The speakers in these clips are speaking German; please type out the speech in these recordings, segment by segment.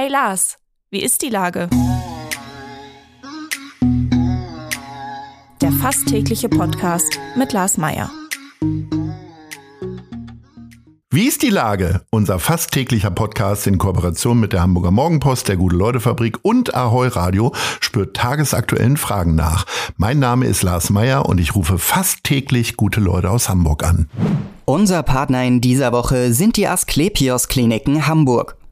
Hey Lars, wie ist die Lage? Der fast tägliche Podcast mit Lars Meier. Wie ist die Lage? Unser fast täglicher Podcast in Kooperation mit der Hamburger Morgenpost, der Gute-Leute-Fabrik und Ahoi Radio spürt tagesaktuellen Fragen nach. Mein Name ist Lars Meier und ich rufe fast täglich gute Leute aus Hamburg an. Unser Partner in dieser Woche sind die Asklepios Kliniken Hamburg.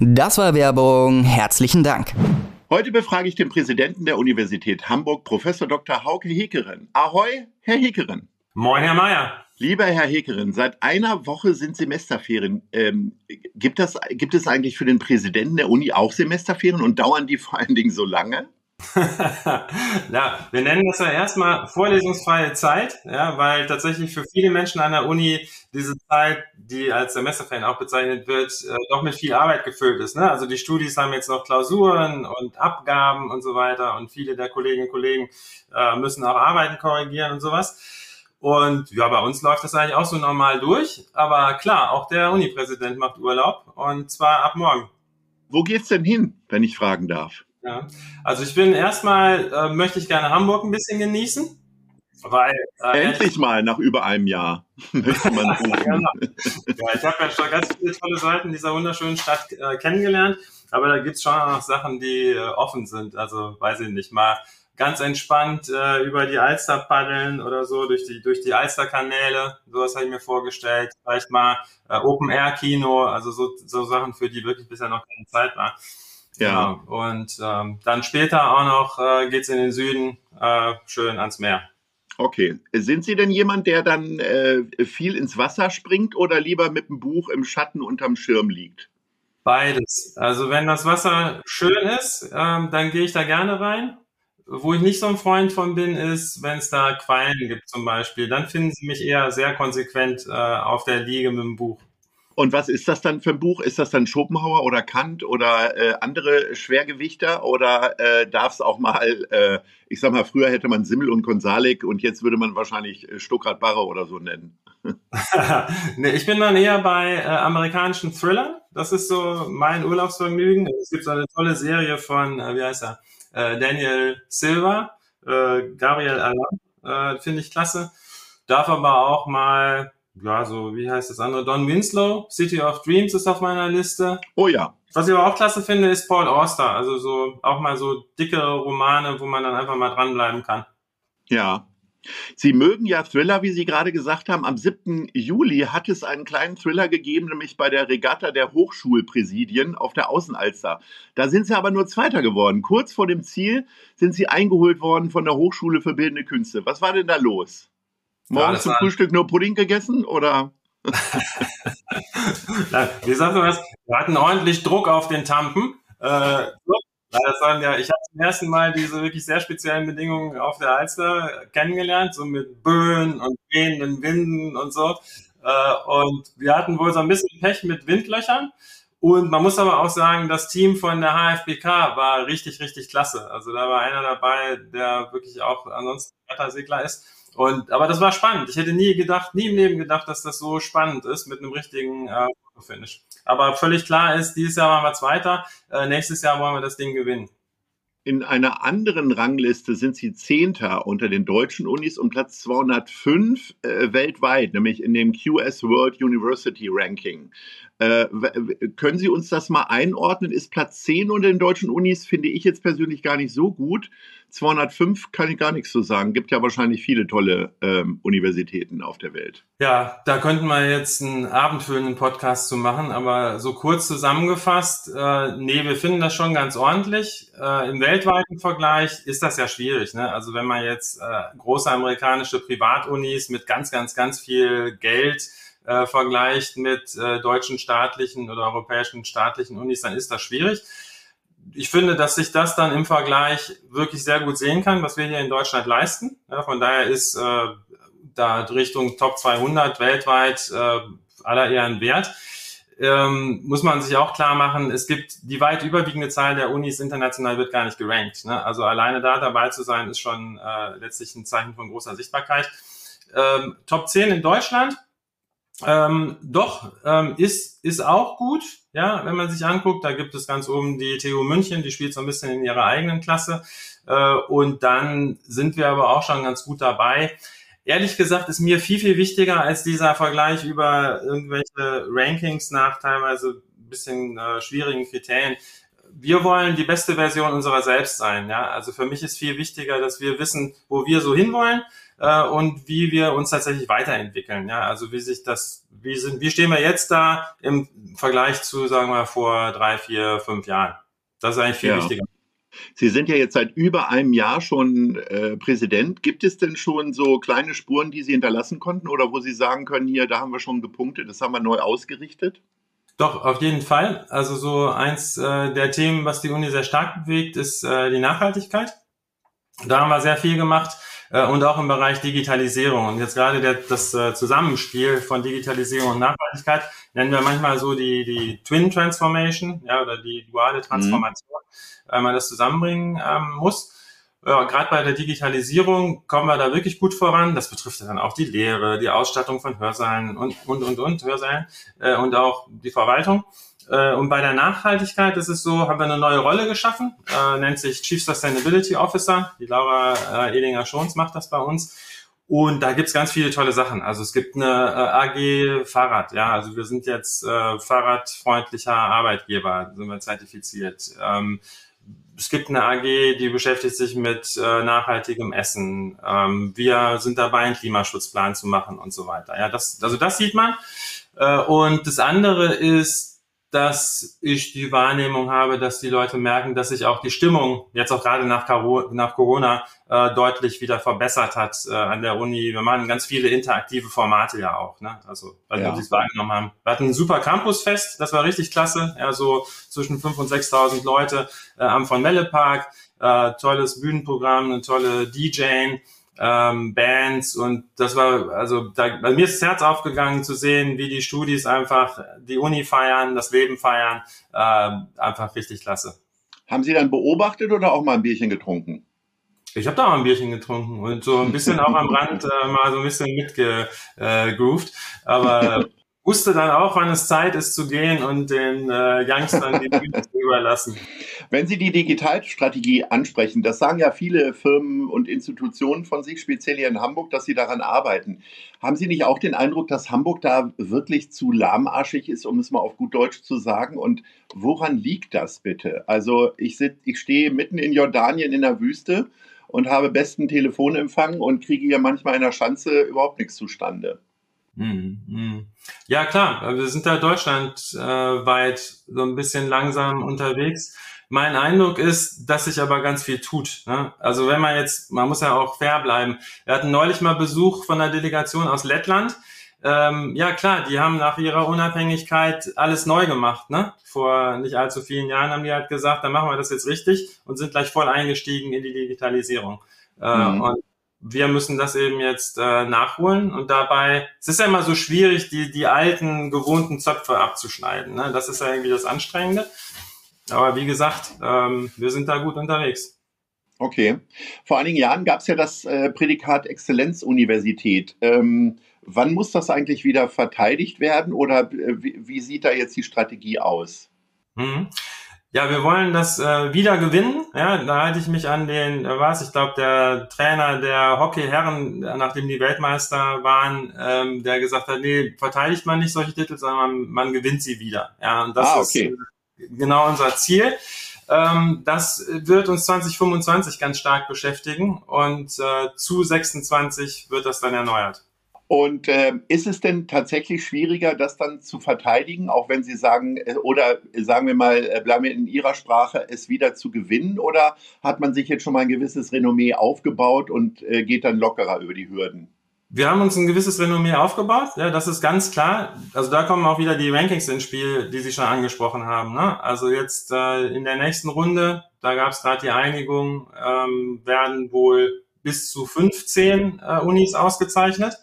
Das war Werbung. Herzlichen Dank. Heute befrage ich den Präsidenten der Universität Hamburg, Professor Dr. Hauke Hekeren. Ahoi, Herr Hekeren. Moin, Herr Mayer. Lieber Herr Hekeren, seit einer Woche sind Semesterferien. Ähm, gibt, das, gibt es eigentlich für den Präsidenten der Uni auch Semesterferien und dauern die vor allen Dingen so lange? ja, wir nennen das ja erstmal vorlesungsfreie Zeit, ja, weil tatsächlich für viele Menschen an der Uni diese Zeit, die als Semesterferien auch bezeichnet wird, äh, doch mit viel Arbeit gefüllt ist. Ne? Also die Studis haben jetzt noch Klausuren und Abgaben und so weiter und viele der Kolleginnen und Kollegen äh, müssen auch Arbeiten korrigieren und sowas. Und ja, bei uns läuft das eigentlich auch so normal durch. Aber klar, auch der Unipräsident macht Urlaub und zwar ab morgen. Wo geht's denn hin, wenn ich fragen darf? Ja. Also ich bin erstmal, äh, möchte ich gerne Hamburg ein bisschen genießen. Weil, äh, Endlich mal nach über einem Jahr. möchte man genau. ja, ich habe ja schon ganz viele tolle Seiten dieser wunderschönen Stadt äh, kennengelernt, aber da gibt's schon noch Sachen, die äh, offen sind. Also weiß ich nicht, mal ganz entspannt äh, über die Alster paddeln oder so, durch die, durch die Alsterkanäle. Sowas habe ich mir vorgestellt. Vielleicht mal äh, Open-Air-Kino, also so, so Sachen, für die wirklich bisher noch keine Zeit war. Ja. Und ähm, dann später auch noch äh, geht in den Süden, äh, schön ans Meer. Okay. Sind Sie denn jemand, der dann äh, viel ins Wasser springt oder lieber mit dem Buch im Schatten unterm Schirm liegt? Beides. Also wenn das Wasser schön ist, ähm, dann gehe ich da gerne rein. Wo ich nicht so ein Freund von bin, ist, wenn es da Quallen gibt zum Beispiel. Dann finden Sie mich eher sehr konsequent äh, auf der Liege mit dem Buch. Und was ist das dann für ein Buch? Ist das dann Schopenhauer oder Kant oder äh, andere Schwergewichter? Oder äh, darf es auch mal, äh, ich sag mal, früher hätte man Simmel und Konsalik und jetzt würde man wahrscheinlich äh, Stuckrad Barre oder so nennen? nee, ich bin dann eher bei äh, amerikanischen Thrillern. Das ist so mein Urlaubsvergnügen. Es gibt so eine tolle Serie von, äh, wie heißt er, Daniel Silva, Gabriel äh, finde ich klasse. Darf aber auch mal ja, so, wie heißt das andere? Don Winslow, City of Dreams ist auf meiner Liste. Oh ja. Was ich aber auch klasse finde, ist Paul Auster. Also so, auch mal so dicke Romane, wo man dann einfach mal dranbleiben kann. Ja. Sie mögen ja Thriller, wie Sie gerade gesagt haben. Am 7. Juli hat es einen kleinen Thriller gegeben, nämlich bei der Regatta der Hochschulpräsidien auf der Außenalster. Da sind Sie aber nur Zweiter geworden. Kurz vor dem Ziel sind Sie eingeholt worden von der Hochschule für Bildende Künste. Was war denn da los? Morgen ja, zum Frühstück nur Pudding gegessen oder? Sagst du was? Wir hatten ordentlich Druck auf den Tampen. Äh, das waren ja, ich habe zum ersten Mal diese wirklich sehr speziellen Bedingungen auf der Alster kennengelernt, so mit Böen und wehenden Winden und so. Äh, und wir hatten wohl so ein bisschen Pech mit Windlöchern. Und man muss aber auch sagen, das Team von der HFBK war richtig, richtig klasse. Also da war einer dabei, der wirklich auch ansonsten Wettersegler ist. Und, aber das war spannend. Ich hätte nie gedacht, nie im Leben gedacht, dass das so spannend ist mit einem richtigen äh, Finish. Aber völlig klar ist, dieses Jahr waren wir Zweiter, äh, nächstes Jahr wollen wir das Ding gewinnen. In einer anderen Rangliste sind sie Zehnter unter den deutschen Unis und Platz 205 äh, weltweit, nämlich in dem QS World University Ranking. Äh, können Sie uns das mal einordnen? Ist Platz 10 unter den deutschen Unis, finde ich jetzt persönlich gar nicht so gut. 205 kann ich gar nichts zu sagen. Gibt ja wahrscheinlich viele tolle ähm, Universitäten auf der Welt. Ja, da könnten wir jetzt einen abendfüllenden Podcast zu machen, aber so kurz zusammengefasst, äh, nee, wir finden das schon ganz ordentlich. Äh, Im weltweiten Vergleich ist das ja schwierig. Ne? Also wenn man jetzt äh, große amerikanische Privatunis mit ganz, ganz, ganz viel Geld äh, vergleicht mit äh, deutschen staatlichen oder europäischen staatlichen Unis, dann ist das schwierig. Ich finde, dass sich das dann im Vergleich wirklich sehr gut sehen kann, was wir hier in Deutschland leisten. Ja, von daher ist äh, da Richtung Top 200 weltweit äh, aller Ehren wert. Ähm, muss man sich auch klar machen, es gibt die weit überwiegende Zahl der Unis international wird gar nicht gerankt. Ne? Also alleine da dabei zu sein, ist schon äh, letztlich ein Zeichen von großer Sichtbarkeit. Ähm, Top 10 in Deutschland, ähm, doch, ähm, ist, ist auch gut, ja, wenn man sich anguckt, da gibt es ganz oben die TU München, die spielt so ein bisschen in ihrer eigenen Klasse. Äh, und dann sind wir aber auch schon ganz gut dabei ehrlich gesagt ist mir viel, viel wichtiger als dieser Vergleich über irgendwelche Rankings nach teilweise ein bisschen äh, schwierigen Kriterien. Wir wollen die beste Version unserer selbst sein. Ja? Also für mich ist viel wichtiger, dass wir wissen, wo wir so hinwollen äh, und wie wir uns tatsächlich weiterentwickeln. Ja? Also wie sich das, wie sind, wie stehen wir jetzt da im Vergleich zu, sagen wir, vor drei, vier, fünf Jahren? Das ist eigentlich viel ja. wichtiger. Sie sind ja jetzt seit über einem Jahr schon äh, Präsident. Gibt es denn schon so kleine Spuren, die Sie hinterlassen konnten oder wo Sie sagen können, hier, da haben wir schon gepunktet, das haben wir neu ausgerichtet? Doch, auf jeden Fall. Also so eins äh, der Themen, was die Uni sehr stark bewegt, ist äh, die Nachhaltigkeit. Da haben wir sehr viel gemacht äh, und auch im Bereich Digitalisierung. Und jetzt gerade der, das äh, Zusammenspiel von Digitalisierung und Nachhaltigkeit nennen wir manchmal so die, die Twin Transformation ja, oder die duale. Transformation. Mhm weil man das zusammenbringen ähm, muss. Ja, Gerade bei der Digitalisierung kommen wir da wirklich gut voran. Das betrifft ja dann auch die Lehre, die Ausstattung von Hörsälen und, und, und, und Hörsälen äh, und auch die Verwaltung. Äh, und bei der Nachhaltigkeit ist es so, haben wir eine neue Rolle geschaffen, äh, nennt sich Chief Sustainability Officer. Die Laura äh, Edinger-Schons macht das bei uns. Und da gibt's ganz viele tolle Sachen. Also es gibt eine äh, AG Fahrrad, ja, also wir sind jetzt äh, fahrradfreundlicher Arbeitgeber, sind wir zertifiziert. Ähm, es gibt eine AG, die beschäftigt sich mit äh, nachhaltigem Essen. Ähm, wir sind dabei, einen Klimaschutzplan zu machen und so weiter. Ja, das, also das sieht man. Äh, und das andere ist, dass ich die Wahrnehmung habe, dass die Leute merken, dass sich auch die Stimmung jetzt auch gerade nach, nach Corona äh, deutlich wieder verbessert hat äh, an der Uni. Wir machen ganz viele interaktive Formate ja auch. Ne? Also, weil ja. Sie es wahrgenommen haben. Wir hatten ein super Campusfest, das war richtig klasse. Ja, so zwischen 5.000 und 6.000 Leute äh, am von Melle Park. Äh, tolles Bühnenprogramm, eine tolle DJing ähm, Bands und das war, also da, bei mir ist das Herz aufgegangen zu sehen, wie die Studis einfach die Uni feiern, das Leben feiern, äh, einfach richtig klasse. Haben Sie dann beobachtet oder auch mal ein Bierchen getrunken? Ich habe da mal ein Bierchen getrunken und so ein bisschen auch am Rand äh, mal so ein bisschen mitgegroovt, äh, aber wusste dann auch, wann es Zeit ist zu gehen und den äh, Youngstern die Bühne zu überlassen. Wenn Sie die Digitalstrategie ansprechen, das sagen ja viele Firmen und Institutionen von sich, speziell hier in Hamburg, dass sie daran arbeiten. Haben Sie nicht auch den Eindruck, dass Hamburg da wirklich zu lahmarschig ist, um es mal auf gut Deutsch zu sagen? Und woran liegt das bitte? Also ich, sit, ich stehe mitten in Jordanien in der Wüste und habe besten Telefonempfang und kriege hier manchmal in der Schanze überhaupt nichts zustande. Mhm, mhm. Ja, klar, wir sind da deutschlandweit äh, so ein bisschen langsam unterwegs. Mein Eindruck ist, dass sich aber ganz viel tut. Ne? Also wenn man jetzt, man muss ja auch fair bleiben. Wir hatten neulich mal Besuch von einer Delegation aus Lettland. Ähm, ja klar, die haben nach ihrer Unabhängigkeit alles neu gemacht. Ne? Vor nicht allzu vielen Jahren haben die halt gesagt, dann machen wir das jetzt richtig und sind gleich voll eingestiegen in die Digitalisierung. Äh, mhm. Und wir müssen das eben jetzt äh, nachholen und dabei, es ist ja immer so schwierig, die, die alten, gewohnten Zöpfe abzuschneiden. Ne? Das ist ja irgendwie das Anstrengende. Aber wie gesagt, ähm, wir sind da gut unterwegs. Okay. Vor einigen Jahren gab es ja das äh, Prädikat Exzellenzuniversität. Ähm, wann muss das eigentlich wieder verteidigt werden oder äh, wie, wie, sieht da jetzt die Strategie aus? Mhm. Ja, wir wollen das äh, wieder gewinnen. Ja, da halte ich mich an den, äh, was, ich glaube, der Trainer der Hockeyherren, nachdem die Weltmeister waren, ähm, der gesagt hat, nee, verteidigt man nicht solche Titel, sondern man, man gewinnt sie wieder. Ja, und das ah, okay. ist äh, genau unser Ziel. Ähm, das wird uns 2025 ganz stark beschäftigen und äh, zu 26 wird das dann erneuert. Und äh, ist es denn tatsächlich schwieriger, das dann zu verteidigen, auch wenn Sie sagen, äh, oder sagen wir mal, äh, bleiben wir in Ihrer Sprache, es wieder zu gewinnen? Oder hat man sich jetzt schon mal ein gewisses Renommee aufgebaut und äh, geht dann lockerer über die Hürden? wir haben uns ein gewisses Renommee aufgebaut, ja, das ist ganz klar. Also da kommen auch wieder die Rankings ins Spiel, die Sie schon angesprochen haben. Ne? Also jetzt äh, in der nächsten Runde, da gab es gerade die Einigung, ähm, werden wohl bis zu 15 äh, Unis ausgezeichnet.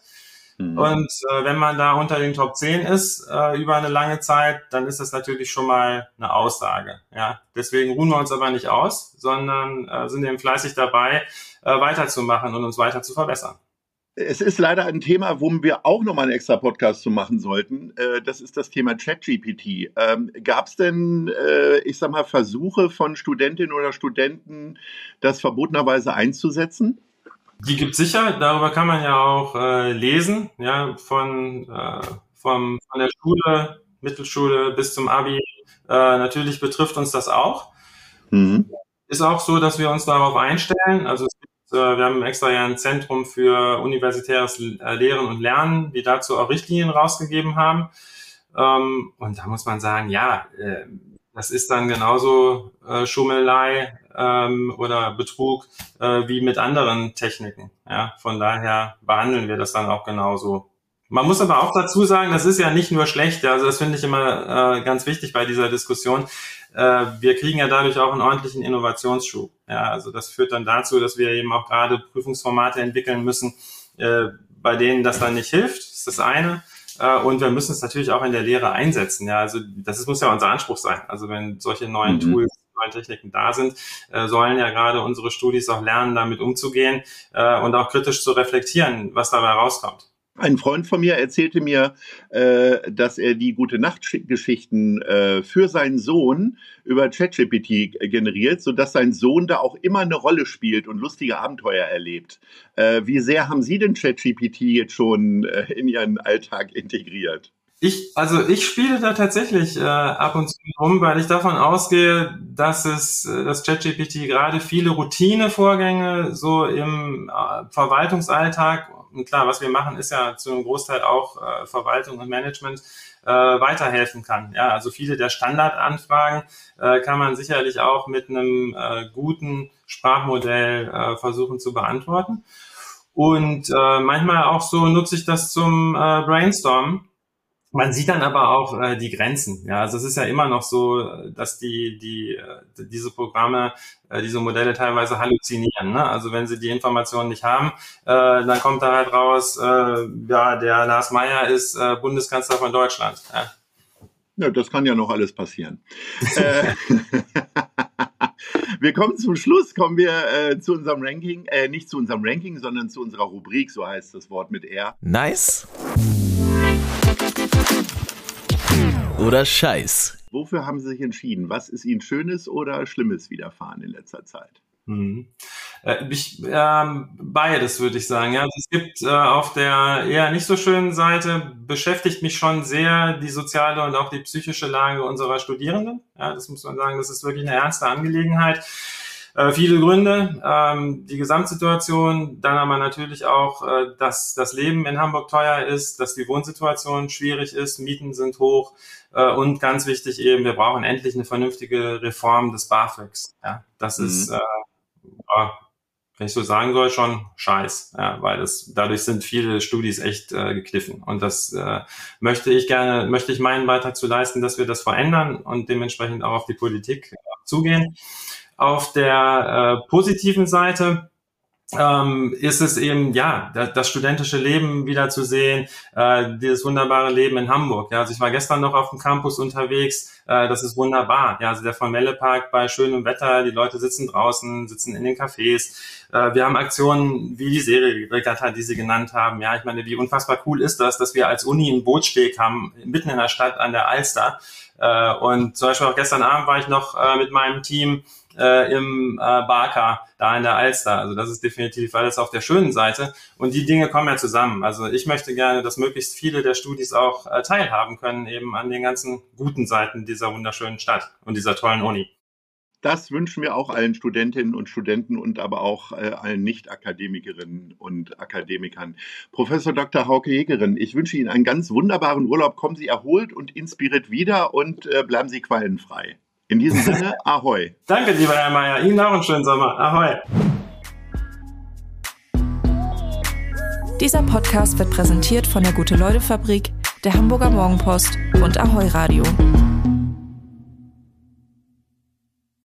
Mhm. Und äh, wenn man da unter den Top 10 ist äh, über eine lange Zeit, dann ist das natürlich schon mal eine Aussage. Ja, deswegen ruhen wir uns aber nicht aus, sondern äh, sind eben fleißig dabei, äh, weiterzumachen und uns weiter zu verbessern. Es ist leider ein Thema, wo wir auch nochmal einen extra Podcast zu machen sollten. Äh, das ist das Thema ChatGPT. Ähm, Gab es denn, äh, ich sag mal, Versuche von Studentinnen oder Studenten, das verbotenerweise einzusetzen? Die gibt sicher. Darüber kann man ja auch äh, lesen, ja, von, äh, vom, von der Schule, Mittelschule bis zum Abi. Äh, natürlich betrifft uns das auch. Mhm. Ist auch so, dass wir uns darauf einstellen. Also es gibt äh, wir haben extra ja ein Zentrum für universitäres äh, Lehren und Lernen, die dazu auch Richtlinien rausgegeben haben. Ähm, und da muss man sagen, ja, äh, das ist dann genauso Schummelei ähm, oder Betrug wie mit anderen Techniken. Ja, von daher behandeln wir das dann auch genauso. Man muss aber auch dazu sagen, das ist ja nicht nur schlecht. Also das finde ich immer ganz wichtig bei dieser Diskussion äh, wir kriegen ja dadurch auch einen ordentlichen Innovationsschub. Ja, also das führt dann dazu, dass wir eben auch gerade Prüfungsformate entwickeln müssen, äh, bei denen das dann nicht hilft. Das ist das eine. Äh, und wir müssen es natürlich auch in der Lehre einsetzen. Ja, also das muss ja unser Anspruch sein. Also wenn solche neuen mhm. Tools neuen Techniken da sind, äh, sollen ja gerade unsere Studis auch lernen, damit umzugehen äh, und auch kritisch zu reflektieren, was dabei rauskommt. Ein Freund von mir erzählte mir, äh, dass er die gute Nachtgeschichten äh, für seinen Sohn über ChatGPT generiert, sodass sein Sohn da auch immer eine Rolle spielt und lustige Abenteuer erlebt. Äh, wie sehr haben Sie denn ChatGPT jetzt schon äh, in Ihren Alltag integriert? Ich, also ich spiele da tatsächlich äh, ab und zu rum, weil ich davon ausgehe, dass es, äh, das ChatGPT gerade viele Routinevorgänge so im äh, Verwaltungsalltag und klar, was wir machen, ist ja zu einem Großteil auch äh, Verwaltung und Management äh, weiterhelfen kann. Ja, also viele der Standardanfragen äh, kann man sicherlich auch mit einem äh, guten Sprachmodell äh, versuchen zu beantworten. Und äh, manchmal auch so nutze ich das zum äh, Brainstormen man sieht dann aber auch äh, die Grenzen. Ja, also es ist ja immer noch so, dass die, die, äh, diese Programme, äh, diese Modelle teilweise halluzinieren. Ne? Also wenn sie die Informationen nicht haben, äh, dann kommt da halt raus, äh, ja, der Lars Meyer ist äh, Bundeskanzler von Deutschland. Ja. ja, das kann ja noch alles passieren. Äh, wir kommen zum Schluss, kommen wir äh, zu unserem Ranking, äh, nicht zu unserem Ranking, sondern zu unserer Rubrik, so heißt das Wort mit R. Nice oder Scheiß? Wofür haben Sie sich entschieden? Was ist Ihnen Schönes oder Schlimmes widerfahren in letzter Zeit? Mhm. Äh, ich, ähm, beides würde ich sagen. Ja, also es gibt äh, auf der eher nicht so schönen Seite beschäftigt mich schon sehr die soziale und auch die psychische Lage unserer Studierenden. Ja, das muss man sagen. Das ist wirklich eine ernste Angelegenheit. Äh, viele Gründe, ähm, die Gesamtsituation, dann aber natürlich auch, äh, dass das Leben in Hamburg teuer ist, dass die Wohnsituation schwierig ist, Mieten sind hoch äh, und ganz wichtig eben, wir brauchen endlich eine vernünftige Reform des BAföGs. Ja, das mhm. ist, äh, ja, wenn ich so sagen soll, schon scheiß, ja, weil das, dadurch sind viele Studis echt äh, gekniffen. Und das äh, möchte ich gerne, möchte ich meinen Beitrag zu leisten, dass wir das verändern und dementsprechend auch auf die Politik äh, zugehen. Auf der äh, positiven Seite ähm, ist es eben, ja, das, das studentische Leben wieder zu sehen, äh, dieses wunderbare Leben in Hamburg. Ja, also ich war gestern noch auf dem Campus unterwegs, äh, das ist wunderbar. Ja, also der Formelle Park bei schönem Wetter, die Leute sitzen draußen, sitzen in den Cafés. Äh, wir haben Aktionen wie die Serie-Regatta, die Sie genannt haben. Ja, ich meine, wie unfassbar cool ist das, dass wir als Uni einen Bootssteg haben, mitten in der Stadt an der Alster. Äh, und zum Beispiel auch gestern Abend war ich noch äh, mit meinem Team äh, im äh, Barker, da in der Alster. Also das ist definitiv alles auf der schönen Seite. Und die Dinge kommen ja zusammen. Also ich möchte gerne, dass möglichst viele der Studis auch äh, teilhaben können, eben an den ganzen guten Seiten dieser wunderschönen Stadt und dieser tollen Uni. Das wünschen wir auch allen Studentinnen und Studenten und aber auch äh, allen Nicht-Akademikerinnen und Akademikern. Professor Dr. Hauke Jägerin, ich wünsche Ihnen einen ganz wunderbaren Urlaub. Kommen Sie erholt und inspiriert wieder und äh, bleiben Sie quallenfrei. In diesem Sinne, ahoi. Danke, lieber Herr Mayer. Ihnen auch einen schönen Sommer. Ahoi. Dieser Podcast wird präsentiert von der Gute-Leute-Fabrik, der Hamburger Morgenpost und Ahoi Radio.